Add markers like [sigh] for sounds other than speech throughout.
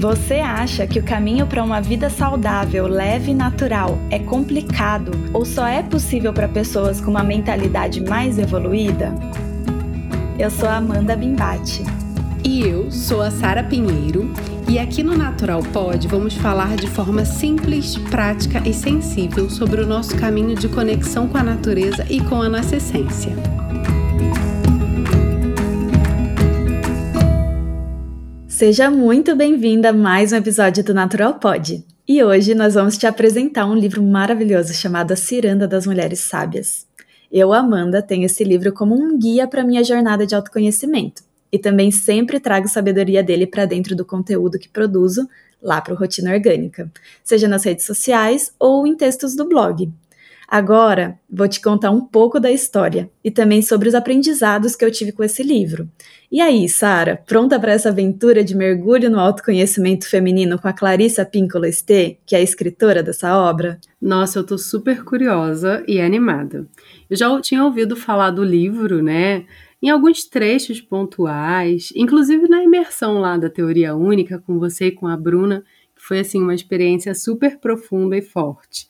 Você acha que o caminho para uma vida saudável, leve e natural é complicado ou só é possível para pessoas com uma mentalidade mais evoluída? Eu sou a Amanda Bimbate. E eu sou a Sara Pinheiro, e aqui no Natural Pod vamos falar de forma simples, prática e sensível sobre o nosso caminho de conexão com a natureza e com a nossa essência. Seja muito bem-vinda a mais um episódio do Natural Pod. E hoje nós vamos te apresentar um livro maravilhoso chamado A Ciranda das Mulheres Sábias. Eu, Amanda, tenho esse livro como um guia para minha jornada de autoconhecimento e também sempre trago sabedoria dele para dentro do conteúdo que produzo lá para o Rotina Orgânica, seja nas redes sociais ou em textos do blog. Agora, vou te contar um pouco da história e também sobre os aprendizados que eu tive com esse livro. E aí, Sara, pronta para essa aventura de mergulho no autoconhecimento feminino com a Clarissa Pinkola Esté, que é a escritora dessa obra? Nossa, eu tô super curiosa e animada. Eu já tinha ouvido falar do livro, né? Em alguns trechos pontuais, inclusive na imersão lá da teoria única com você e com a Bruna, que foi assim uma experiência super profunda e forte.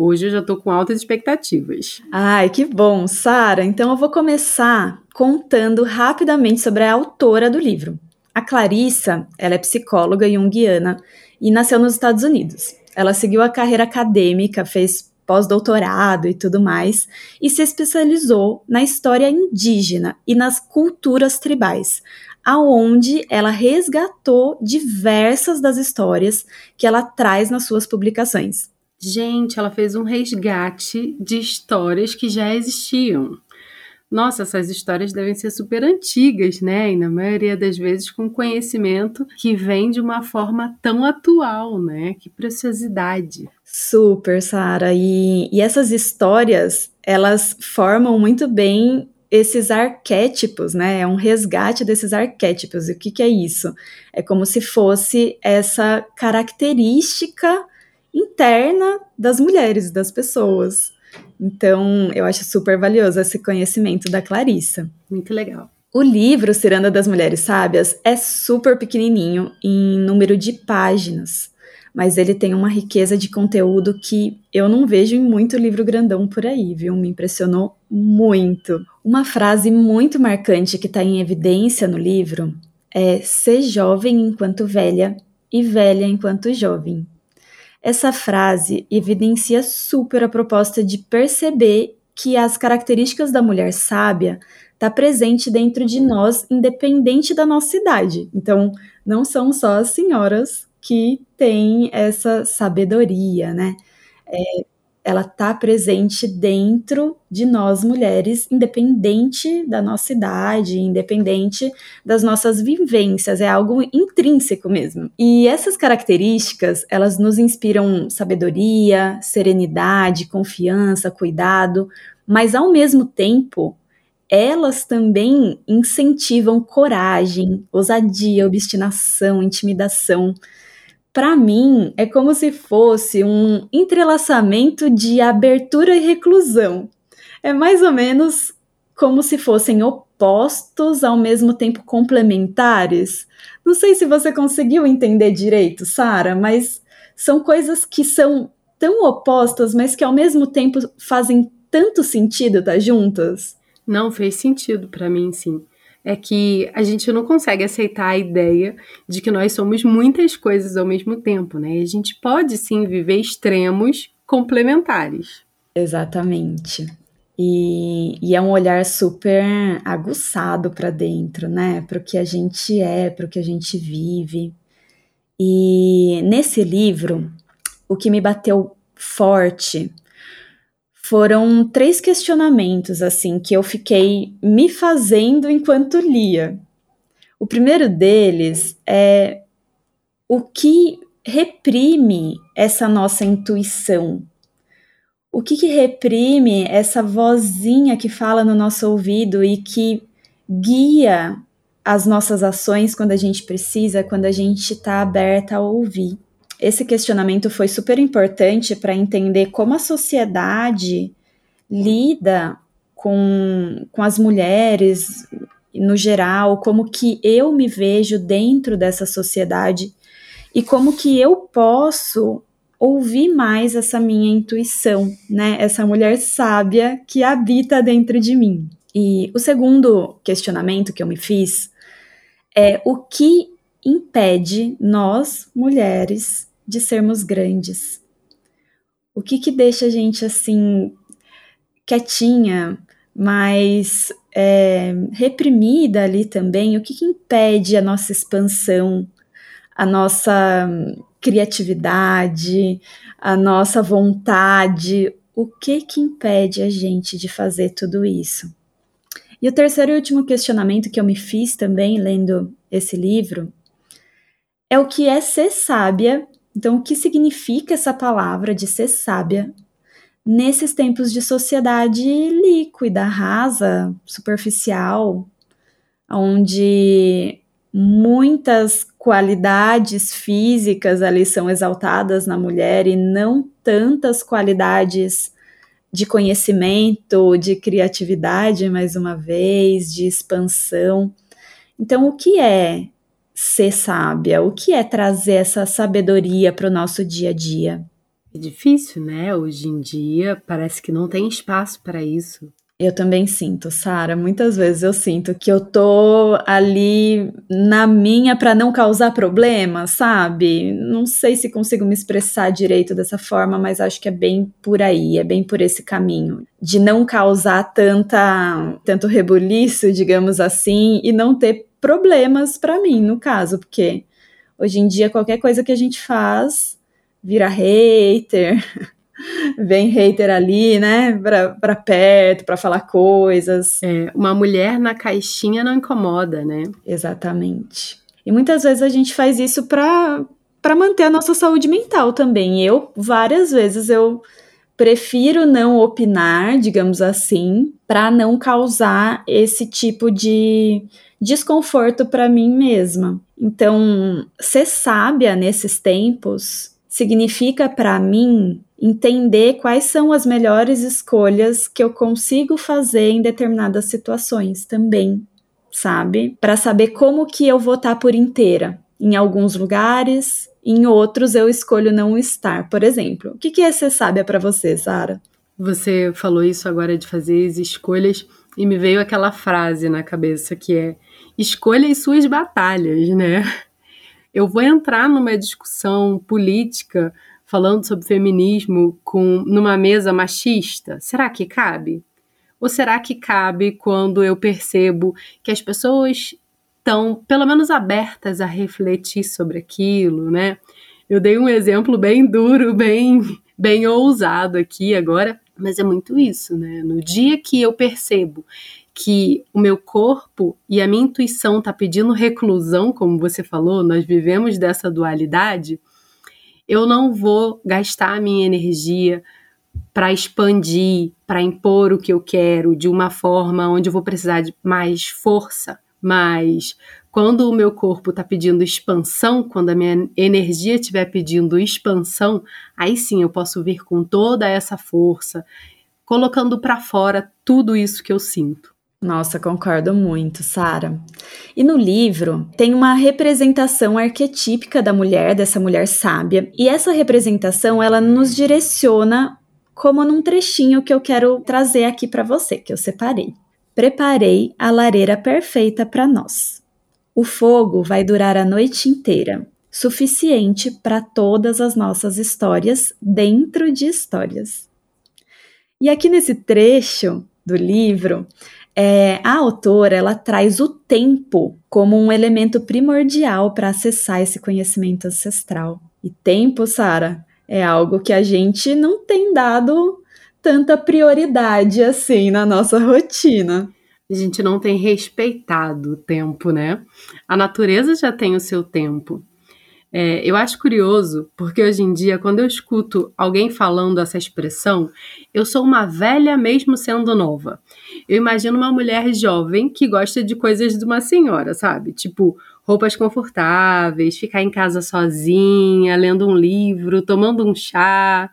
Hoje eu já estou com altas expectativas. Ai, que bom, Sara. Então eu vou começar contando rapidamente sobre a autora do livro. A Clarissa, ela é psicóloga junguiana e nasceu nos Estados Unidos. Ela seguiu a carreira acadêmica, fez pós-doutorado e tudo mais, e se especializou na história indígena e nas culturas tribais, aonde ela resgatou diversas das histórias que ela traz nas suas publicações. Gente, ela fez um resgate de histórias que já existiam. Nossa, essas histórias devem ser super antigas, né? E na maioria das vezes com conhecimento que vem de uma forma tão atual, né? Que preciosidade. Super, Sara. E, e essas histórias, elas formam muito bem esses arquétipos, né? É um resgate desses arquétipos. E o que, que é isso? É como se fosse essa característica interna das mulheres, das pessoas. Então, eu acho super valioso esse conhecimento da Clarissa. Muito legal. O livro Ciranda das Mulheres Sábias é super pequenininho em número de páginas, mas ele tem uma riqueza de conteúdo que eu não vejo em muito livro grandão por aí, viu? Me impressionou muito. Uma frase muito marcante que está em evidência no livro é: ser jovem enquanto velha e velha enquanto jovem. Essa frase evidencia super a proposta de perceber que as características da mulher sábia está presente dentro de nós, independente da nossa idade. Então, não são só as senhoras que têm essa sabedoria, né? É, ela está presente dentro de nós mulheres, independente da nossa idade, independente das nossas vivências, é algo intrínseco mesmo. E essas características, elas nos inspiram sabedoria, serenidade, confiança, cuidado, mas ao mesmo tempo, elas também incentivam coragem, ousadia, obstinação, intimidação para mim, é como se fosse um entrelaçamento de abertura e reclusão. É mais ou menos como se fossem opostos ao mesmo tempo complementares. Não sei se você conseguiu entender direito, Sara, mas são coisas que são tão opostas, mas que ao mesmo tempo fazem tanto sentido estar tá juntas. Não fez sentido para mim, sim é que a gente não consegue aceitar a ideia de que nós somos muitas coisas ao mesmo tempo, né? A gente pode sim viver extremos complementares. Exatamente. E, e é um olhar super aguçado para dentro, né? Para o que a gente é, para o que a gente vive. E nesse livro, o que me bateu forte foram três questionamentos assim que eu fiquei me fazendo enquanto lia. O primeiro deles é o que reprime essa nossa intuição? O que, que reprime essa vozinha que fala no nosso ouvido e que guia as nossas ações quando a gente precisa, quando a gente está aberta a ouvir? Esse questionamento foi super importante para entender como a sociedade lida com, com as mulheres no geral, como que eu me vejo dentro dessa sociedade e como que eu posso ouvir mais essa minha intuição, né? Essa mulher sábia que habita dentro de mim. E o segundo questionamento que eu me fiz é o que impede nós, mulheres, de sermos grandes? O que que deixa a gente assim quietinha, mas é, reprimida ali também? O que que impede a nossa expansão, a nossa criatividade, a nossa vontade? O que que impede a gente de fazer tudo isso? E o terceiro e último questionamento que eu me fiz também lendo esse livro é o que é ser sábia. Então, o que significa essa palavra de ser sábia nesses tempos de sociedade líquida, rasa, superficial, onde muitas qualidades físicas ali são exaltadas na mulher e não tantas qualidades de conhecimento, de criatividade, mais uma vez, de expansão. Então, o que é ser sábia? O que é trazer essa sabedoria para o nosso dia a dia? É difícil, né? Hoje em dia parece que não tem espaço para isso. Eu também sinto, Sara. Muitas vezes eu sinto que eu tô ali na minha para não causar problemas, sabe? Não sei se consigo me expressar direito dessa forma, mas acho que é bem por aí, é bem por esse caminho de não causar tanta tanto rebuliço, digamos assim, e não ter problemas para mim, no caso, porque hoje em dia qualquer coisa que a gente faz vira hater, [laughs] vem hater ali, né, para perto, para falar coisas. É, uma mulher na caixinha não incomoda, né? Exatamente. E muitas vezes a gente faz isso para para manter a nossa saúde mental também. Eu várias vezes eu prefiro não opinar, digamos assim, para não causar esse tipo de desconforto para mim mesma. Então, ser sábia nesses tempos significa para mim entender quais são as melhores escolhas que eu consigo fazer em determinadas situações também, sabe? Para saber como que eu vou estar tá por inteira. Em alguns lugares, em outros eu escolho não estar. Por exemplo, o que, que é ser sábia para você, Sara? Você falou isso agora de fazer as escolhas e me veio aquela frase na cabeça que é escolha as suas batalhas, né? Eu vou entrar numa discussão política falando sobre feminismo com numa mesa machista. Será que cabe? Ou será que cabe quando eu percebo que as pessoas estão pelo menos abertas a refletir sobre aquilo, né? Eu dei um exemplo bem duro, bem bem ousado aqui agora, mas é muito isso, né? No dia que eu percebo que o meu corpo e a minha intuição tá pedindo reclusão, como você falou, nós vivemos dessa dualidade, eu não vou gastar a minha energia para expandir, para impor o que eu quero de uma forma onde eu vou precisar de mais força, mas quando o meu corpo está pedindo expansão, quando a minha energia estiver pedindo expansão, aí sim eu posso vir com toda essa força, colocando para fora tudo isso que eu sinto. Nossa, concordo muito, Sara. E no livro tem uma representação arquetípica da mulher, dessa mulher sábia, e essa representação ela nos direciona como num trechinho que eu quero trazer aqui para você, que eu separei. Preparei a lareira perfeita para nós. O fogo vai durar a noite inteira, suficiente para todas as nossas histórias dentro de histórias. E aqui nesse trecho do livro, é, a autora ela traz o tempo como um elemento primordial para acessar esse conhecimento ancestral. E tempo, Sara, é algo que a gente não tem dado tanta prioridade assim na nossa rotina. A gente não tem respeitado o tempo, né? A natureza já tem o seu tempo. É, eu acho curioso, porque hoje em dia, quando eu escuto alguém falando essa expressão, eu sou uma velha mesmo sendo nova. Eu imagino uma mulher jovem que gosta de coisas de uma senhora, sabe? Tipo, roupas confortáveis, ficar em casa sozinha, lendo um livro, tomando um chá,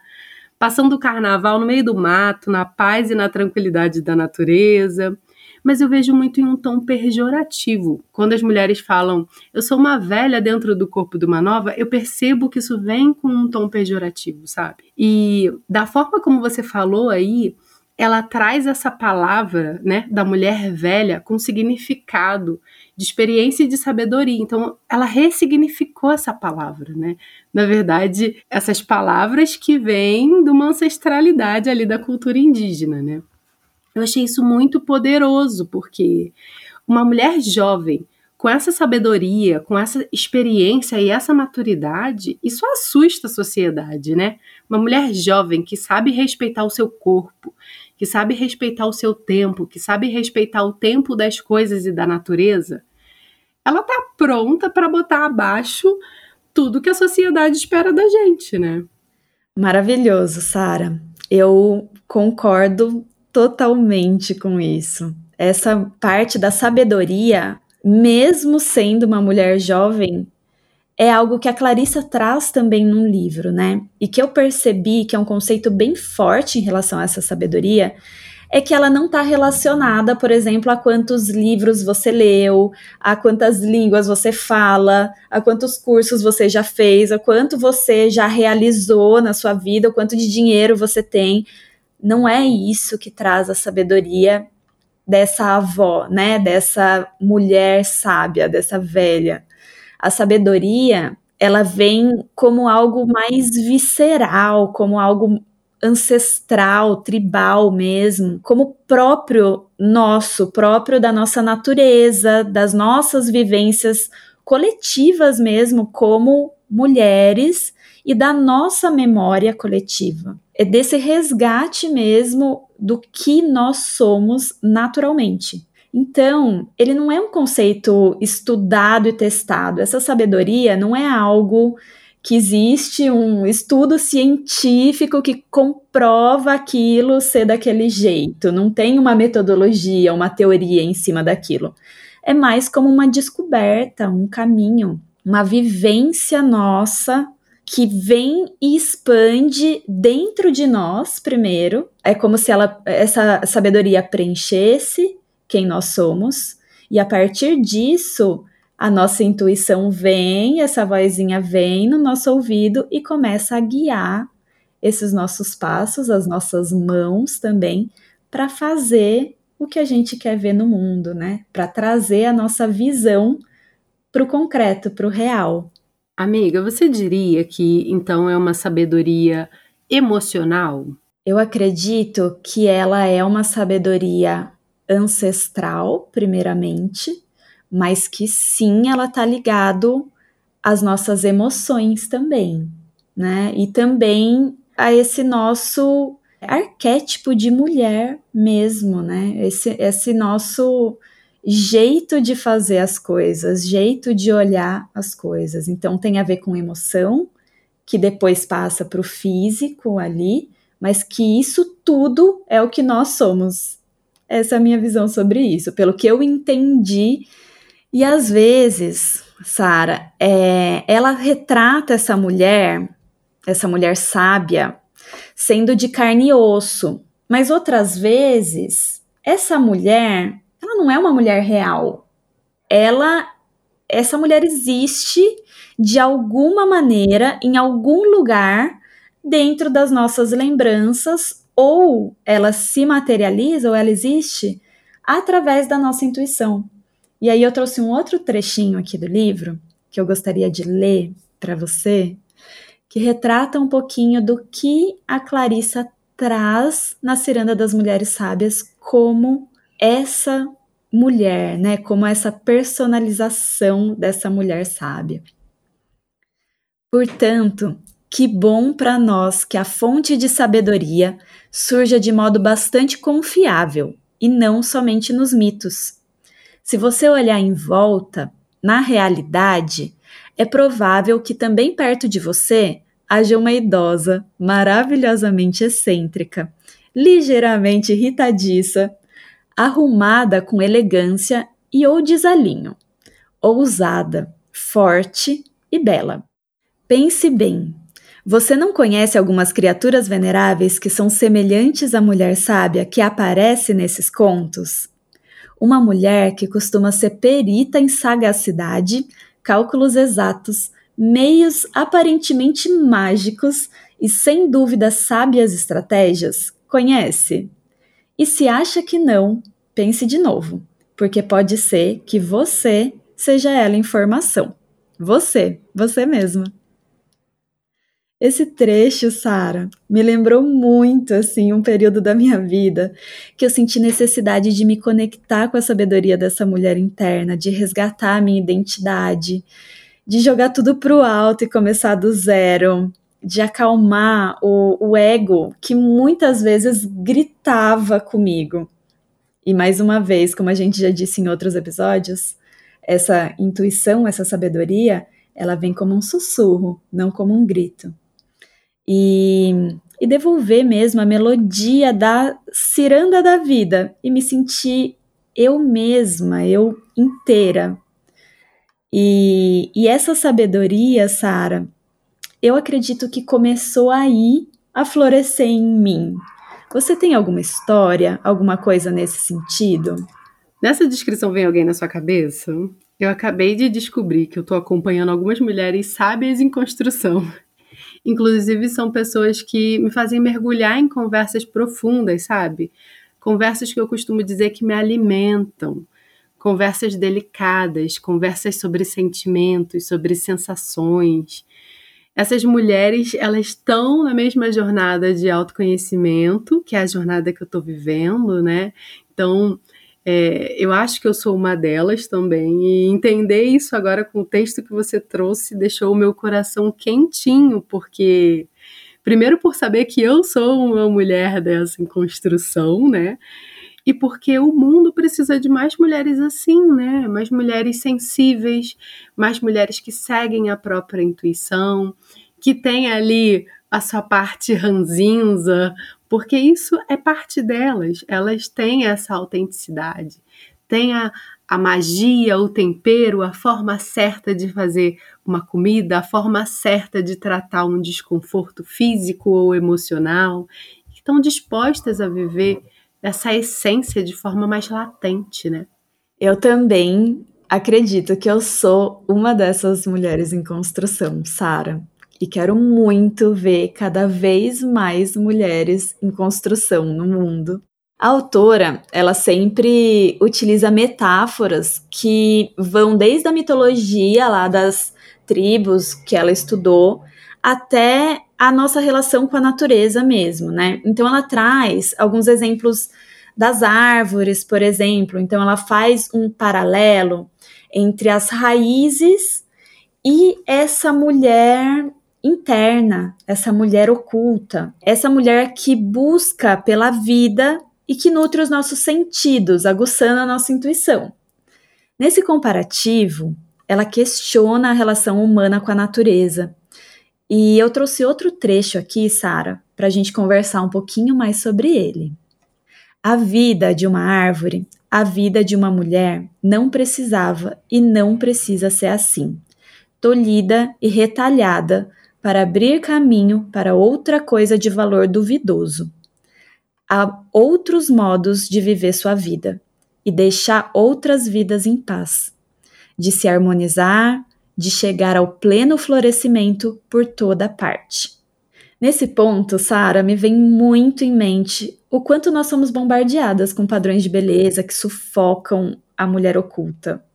passando o carnaval no meio do mato, na paz e na tranquilidade da natureza. mas eu vejo muito em um tom pejorativo. Quando as mulheres falam, eu sou uma velha dentro do corpo de uma nova, eu percebo que isso vem com um tom pejorativo, sabe? E da forma como você falou aí, ela traz essa palavra, né, da mulher velha com significado de experiência e de sabedoria. Então, ela ressignificou essa palavra, né? Na verdade, essas palavras que vêm de uma ancestralidade ali da cultura indígena, né? Eu achei isso muito poderoso, porque uma mulher jovem com essa sabedoria, com essa experiência e essa maturidade, isso assusta a sociedade, né? Uma mulher jovem que sabe respeitar o seu corpo, que sabe respeitar o seu tempo, que sabe respeitar o tempo das coisas e da natureza, ela tá pronta para botar abaixo tudo que a sociedade espera da gente, né? Maravilhoso, Sara. Eu concordo totalmente com isso. Essa parte da sabedoria, mesmo sendo uma mulher jovem, é algo que a Clarissa traz também num livro, né? E que eu percebi que é um conceito bem forte em relação a essa sabedoria, é que ela não está relacionada, por exemplo, a quantos livros você leu, a quantas línguas você fala, a quantos cursos você já fez, a quanto você já realizou na sua vida, o quanto de dinheiro você tem. Não é isso que traz a sabedoria dessa avó, né? Dessa mulher sábia, dessa velha a sabedoria ela vem como algo mais visceral, como algo ancestral, tribal mesmo, como próprio nosso, próprio da nossa natureza, das nossas vivências coletivas mesmo, como mulheres e da nossa memória coletiva. É desse resgate mesmo do que nós somos naturalmente. Então, ele não é um conceito estudado e testado. Essa sabedoria não é algo que existe um estudo científico que comprova aquilo ser daquele jeito. Não tem uma metodologia, uma teoria em cima daquilo. É mais como uma descoberta, um caminho, uma vivência nossa que vem e expande dentro de nós primeiro. É como se ela, essa sabedoria preenchesse quem nós somos, e a partir disso, a nossa intuição vem, essa vozinha vem no nosso ouvido e começa a guiar esses nossos passos, as nossas mãos também, para fazer o que a gente quer ver no mundo, né? Para trazer a nossa visão para o concreto, para o real. Amiga, você diria que então é uma sabedoria emocional? Eu acredito que ela é uma sabedoria ancestral, primeiramente, mas que sim, ela tá ligado às nossas emoções também, né? E também a esse nosso arquétipo de mulher mesmo, né? Esse, esse nosso jeito de fazer as coisas, jeito de olhar as coisas. Então tem a ver com emoção, que depois passa para o físico ali, mas que isso tudo é o que nós somos, essa é a minha visão sobre isso, pelo que eu entendi. E às vezes, Sara, é, ela retrata essa mulher, essa mulher sábia, sendo de carne e osso. Mas outras vezes, essa mulher, ela não é uma mulher real. Ela, essa mulher existe de alguma maneira, em algum lugar, dentro das nossas lembranças ou ela se materializa, ou ela existe através da nossa intuição. E aí eu trouxe um outro trechinho aqui do livro que eu gostaria de ler para você, que retrata um pouquinho do que a Clarissa traz na Ciranda das Mulheres Sábias como essa mulher, né, como essa personalização dessa mulher sábia. Portanto, que bom para nós que a fonte de sabedoria surja de modo bastante confiável e não somente nos mitos. Se você olhar em volta, na realidade, é provável que também perto de você haja uma idosa maravilhosamente excêntrica, ligeiramente irritadiça, arrumada com elegância e ou desalinho, ousada, forte e bela. Pense bem, você não conhece algumas criaturas veneráveis que são semelhantes à mulher sábia que aparece nesses contos? Uma mulher que costuma ser perita em sagacidade, cálculos exatos, meios aparentemente mágicos e sem dúvida sábias estratégias? Conhece? E se acha que não, pense de novo, porque pode ser que você seja ela em formação. Você, você mesma. Esse trecho, Sara, me lembrou muito assim um período da minha vida que eu senti necessidade de me conectar com a sabedoria dessa mulher interna, de resgatar a minha identidade, de jogar tudo pro alto e começar do zero, de acalmar o, o ego que muitas vezes gritava comigo. E mais uma vez, como a gente já disse em outros episódios, essa intuição, essa sabedoria, ela vem como um sussurro, não como um grito e, e devolver mesmo a melodia da ciranda da vida e me sentir eu mesma, eu inteira. E, e essa sabedoria, Sara, eu acredito que começou aí a florescer em mim. Você tem alguma história, alguma coisa nesse sentido? Nessa descrição vem alguém na sua cabeça? Eu acabei de descobrir que eu estou acompanhando algumas mulheres sábias em construção. Inclusive, são pessoas que me fazem mergulhar em conversas profundas, sabe? Conversas que eu costumo dizer que me alimentam. Conversas delicadas, conversas sobre sentimentos, sobre sensações. Essas mulheres, elas estão na mesma jornada de autoconhecimento, que é a jornada que eu estou vivendo, né? Então, é, eu acho que eu sou uma delas também, e entender isso agora com o texto que você trouxe deixou o meu coração quentinho, porque, primeiro, por saber que eu sou uma mulher dessa em construção, né? E porque o mundo precisa de mais mulheres assim, né? Mais mulheres sensíveis, mais mulheres que seguem a própria intuição, que têm ali a sua parte ranzinza, porque isso é parte delas, elas têm essa autenticidade, têm a, a magia, o tempero, a forma certa de fazer uma comida, a forma certa de tratar um desconforto físico ou emocional, estão dispostas a viver essa essência de forma mais latente, né? Eu também acredito que eu sou uma dessas mulheres em construção, Sara e quero muito ver cada vez mais mulheres em construção no mundo. A autora, ela sempre utiliza metáforas que vão desde a mitologia lá das tribos que ela estudou até a nossa relação com a natureza mesmo, né? Então ela traz alguns exemplos das árvores, por exemplo. Então ela faz um paralelo entre as raízes e essa mulher interna, essa mulher oculta, essa mulher que busca pela vida e que nutre os nossos sentidos, aguçando a nossa intuição. Nesse comparativo, ela questiona a relação humana com a natureza. E eu trouxe outro trecho aqui, Sara, para a gente conversar um pouquinho mais sobre ele. A vida de uma árvore, a vida de uma mulher não precisava e não precisa ser assim, tolhida e retalhada para abrir caminho para outra coisa de valor duvidoso. Há outros modos de viver sua vida e deixar outras vidas em paz, de se harmonizar, de chegar ao pleno florescimento por toda parte. Nesse ponto, Sara, me vem muito em mente o quanto nós somos bombardeadas com padrões de beleza que sufocam a mulher oculta.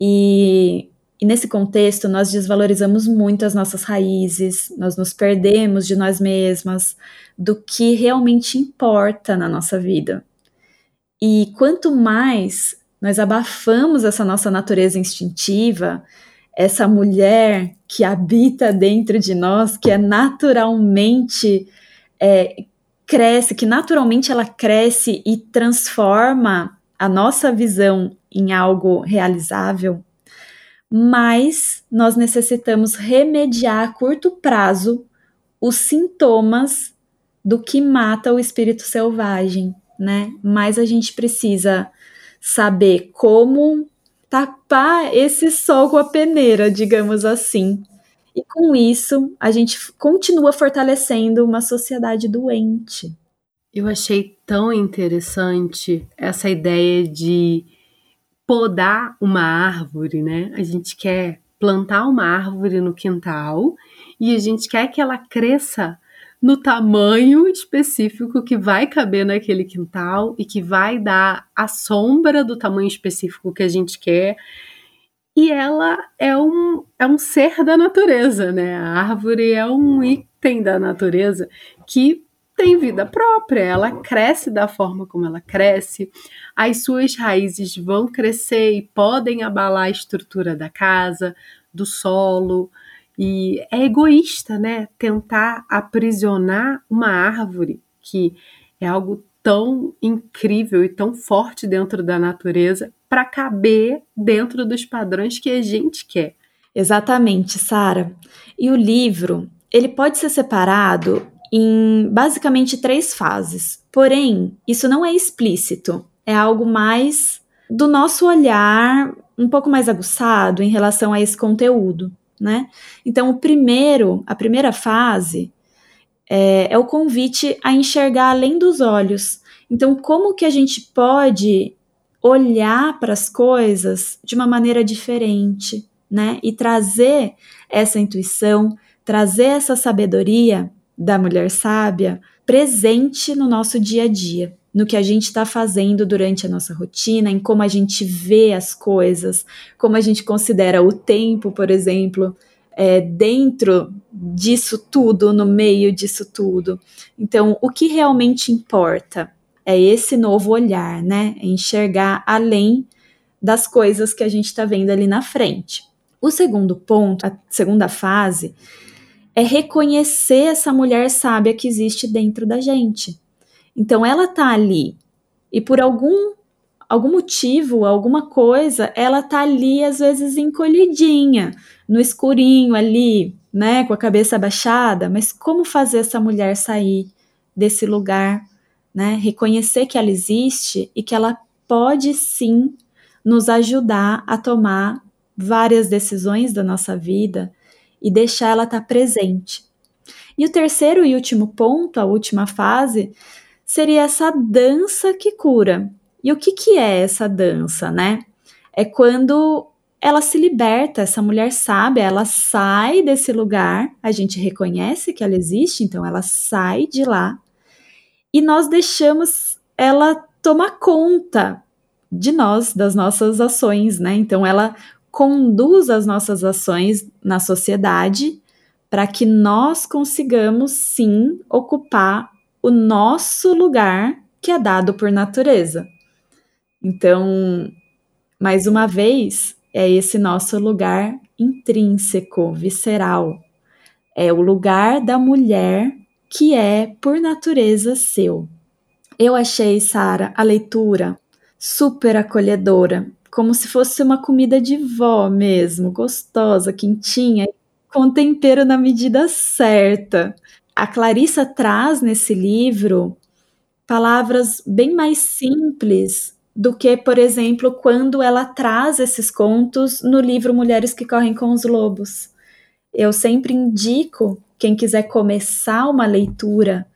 E e nesse contexto, nós desvalorizamos muito as nossas raízes, nós nos perdemos de nós mesmas, do que realmente importa na nossa vida. E quanto mais nós abafamos essa nossa natureza instintiva, essa mulher que habita dentro de nós, que é naturalmente é, cresce, que naturalmente ela cresce e transforma a nossa visão em algo realizável, mas nós necessitamos remediar a curto prazo os sintomas do que mata o espírito selvagem, né? Mas a gente precisa saber como tapar esse sol com a peneira, digamos assim. E com isso, a gente continua fortalecendo uma sociedade doente. Eu achei tão interessante essa ideia de podar uma árvore, né? A gente quer plantar uma árvore no quintal e a gente quer que ela cresça no tamanho específico que vai caber naquele quintal e que vai dar a sombra do tamanho específico que a gente quer. E ela é um, é um ser da natureza, né? A árvore é um item da natureza que tem vida própria, ela cresce da forma como ela cresce, as suas raízes vão crescer e podem abalar a estrutura da casa, do solo, e é egoísta, né? Tentar aprisionar uma árvore que é algo tão incrível e tão forte dentro da natureza para caber dentro dos padrões que a gente quer. Exatamente, Sara. E o livro, ele pode ser separado em basicamente três fases. Porém, isso não é explícito, é algo mais do nosso olhar um pouco mais aguçado em relação a esse conteúdo, né? Então, o primeiro, a primeira fase é, é o convite a enxergar além dos olhos. Então, como que a gente pode olhar para as coisas de uma maneira diferente, né? E trazer essa intuição, trazer essa sabedoria da mulher sábia presente no nosso dia a dia, no que a gente está fazendo durante a nossa rotina, em como a gente vê as coisas, como a gente considera o tempo, por exemplo, é, dentro disso tudo, no meio disso tudo. Então, o que realmente importa é esse novo olhar, né? É enxergar além das coisas que a gente está vendo ali na frente. O segundo ponto, a segunda fase, é reconhecer essa mulher sábia que existe dentro da gente. Então ela tá ali e por algum algum motivo, alguma coisa, ela tá ali às vezes encolhidinha, no escurinho ali, né, com a cabeça abaixada, mas como fazer essa mulher sair desse lugar, né? Reconhecer que ela existe e que ela pode sim nos ajudar a tomar várias decisões da nossa vida e deixar ela estar tá presente. E o terceiro e último ponto, a última fase, seria essa dança que cura. E o que, que é essa dança, né? É quando ela se liberta, essa mulher sabe, ela sai desse lugar, a gente reconhece que ela existe, então ela sai de lá e nós deixamos ela tomar conta de nós, das nossas ações, né? Então ela conduz as nossas ações na sociedade para que nós consigamos sim ocupar o nosso lugar que é dado por natureza. Então, mais uma vez, é esse nosso lugar intrínseco, visceral. É o lugar da mulher que é por natureza seu. Eu achei, Sara, a leitura super acolhedora como se fosse uma comida de vó mesmo, gostosa, quentinha, com tempero na medida certa. A Clarissa traz nesse livro palavras bem mais simples do que, por exemplo, quando ela traz esses contos no livro Mulheres que Correm com os Lobos. Eu sempre indico quem quiser começar uma leitura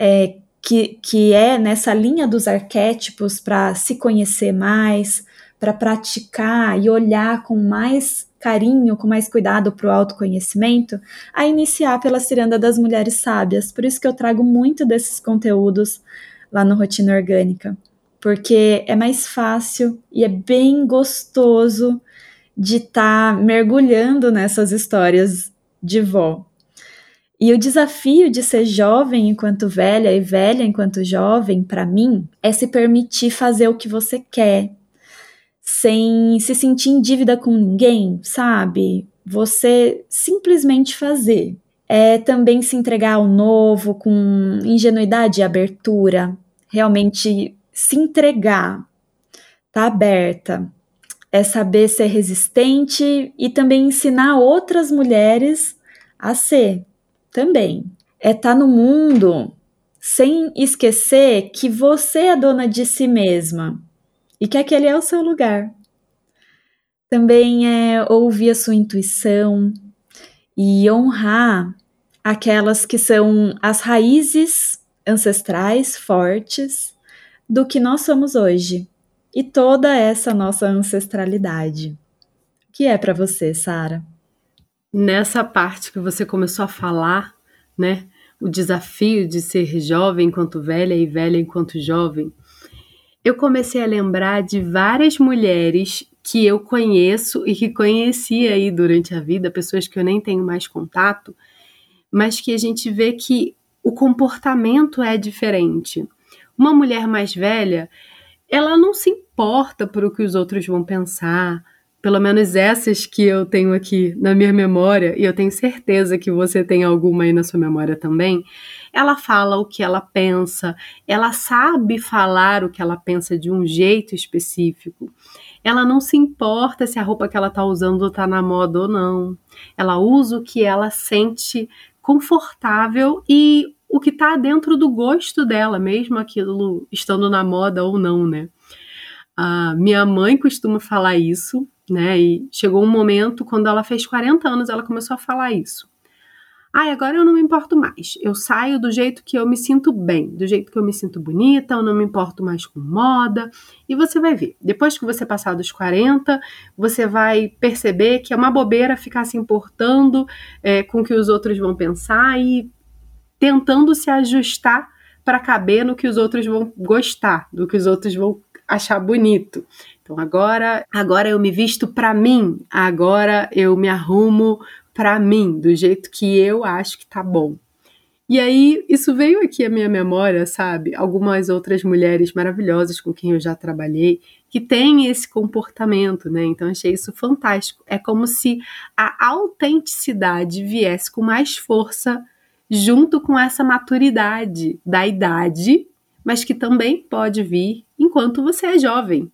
é, que, que é nessa linha dos arquétipos para se conhecer mais, para praticar e olhar com mais carinho, com mais cuidado para o autoconhecimento, a iniciar pela ciranda das mulheres sábias. Por isso que eu trago muito desses conteúdos lá no Rotina Orgânica, porque é mais fácil e é bem gostoso de estar tá mergulhando nessas histórias de vó. E o desafio de ser jovem enquanto velha e velha enquanto jovem, para mim, é se permitir fazer o que você quer, sem se sentir em dívida com ninguém, sabe? Você simplesmente fazer. É também se entregar ao novo com ingenuidade e abertura, realmente se entregar, tá aberta. É saber ser resistente e também ensinar outras mulheres a ser também. É estar tá no mundo sem esquecer que você é dona de si mesma, e que aquele é o seu lugar. Também é ouvir a sua intuição e honrar aquelas que são as raízes ancestrais, fortes, do que nós somos hoje e toda essa nossa ancestralidade. O que é para você, Sara? Nessa parte que você começou a falar, né, o desafio de ser jovem enquanto velha e velha enquanto jovem, eu comecei a lembrar de várias mulheres que eu conheço e que conheci aí durante a vida, pessoas que eu nem tenho mais contato, mas que a gente vê que o comportamento é diferente. Uma mulher mais velha, ela não se importa por o que os outros vão pensar, pelo menos essas que eu tenho aqui na minha memória, e eu tenho certeza que você tem alguma aí na sua memória também, ela fala o que ela pensa, ela sabe falar o que ela pensa de um jeito específico ela não se importa se a roupa que ela está usando está na moda ou não. Ela usa o que ela sente confortável e o que está dentro do gosto dela, mesmo aquilo estando na moda ou não, né? A minha mãe costuma falar isso, né? E chegou um momento, quando ela fez 40 anos, ela começou a falar isso. Ai, agora eu não me importo mais. Eu saio do jeito que eu me sinto bem, do jeito que eu me sinto bonita, eu não me importo mais com moda. E você vai ver, depois que você passar dos 40, você vai perceber que é uma bobeira ficar se importando é, com o que os outros vão pensar e tentando se ajustar para caber no que os outros vão gostar, do que os outros vão achar bonito. Então agora, agora eu me visto para mim, agora eu me arrumo para mim, do jeito que eu acho que tá bom. E aí, isso veio aqui à minha memória, sabe? Algumas outras mulheres maravilhosas com quem eu já trabalhei que têm esse comportamento, né? Então, achei isso fantástico. É como se a autenticidade viesse com mais força junto com essa maturidade da idade, mas que também pode vir enquanto você é jovem.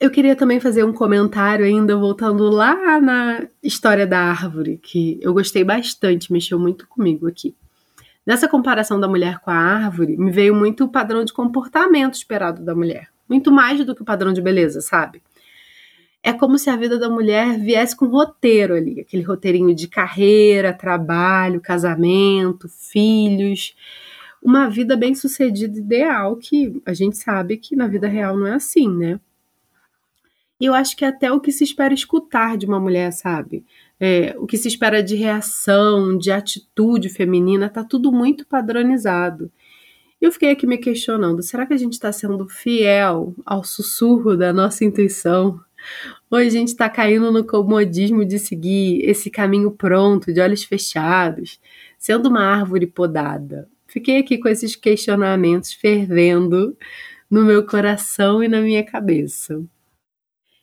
Eu queria também fazer um comentário ainda voltando lá na história da árvore, que eu gostei bastante, mexeu muito comigo aqui. Nessa comparação da mulher com a árvore, me veio muito o padrão de comportamento esperado da mulher. Muito mais do que o padrão de beleza, sabe? É como se a vida da mulher viesse com um roteiro ali, aquele roteirinho de carreira, trabalho, casamento, filhos, uma vida bem sucedida ideal que a gente sabe que na vida real não é assim, né? E eu acho que é até o que se espera escutar de uma mulher, sabe? É, o que se espera de reação, de atitude feminina, tá tudo muito padronizado. Eu fiquei aqui me questionando: será que a gente está sendo fiel ao sussurro da nossa intuição? Ou a gente está caindo no comodismo de seguir esse caminho pronto, de olhos fechados, sendo uma árvore podada? Fiquei aqui com esses questionamentos fervendo no meu coração e na minha cabeça.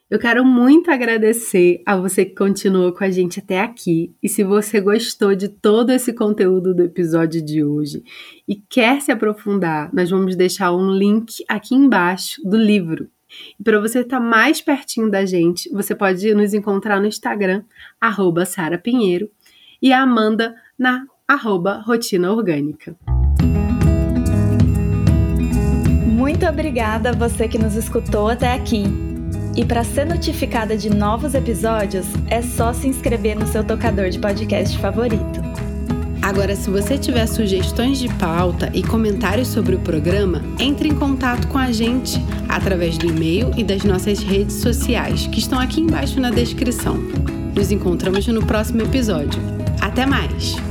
Eu quero muito agradecer a você que continuou com a gente até aqui. E se você gostou de todo esse conteúdo do episódio de hoje e quer se aprofundar, nós vamos deixar um link aqui embaixo do livro. E para você estar tá mais pertinho da gente, você pode nos encontrar no Instagram, arroba Sara Pinheiro, e a Amanda na arroba Rotina Orgânica. Muito obrigada a você que nos escutou até aqui. E para ser notificada de novos episódios, é só se inscrever no seu tocador de podcast favorito. Agora, se você tiver sugestões de pauta e comentários sobre o programa, entre em contato com a gente através do e-mail e das nossas redes sociais, que estão aqui embaixo na descrição. Nos encontramos no próximo episódio. Até mais!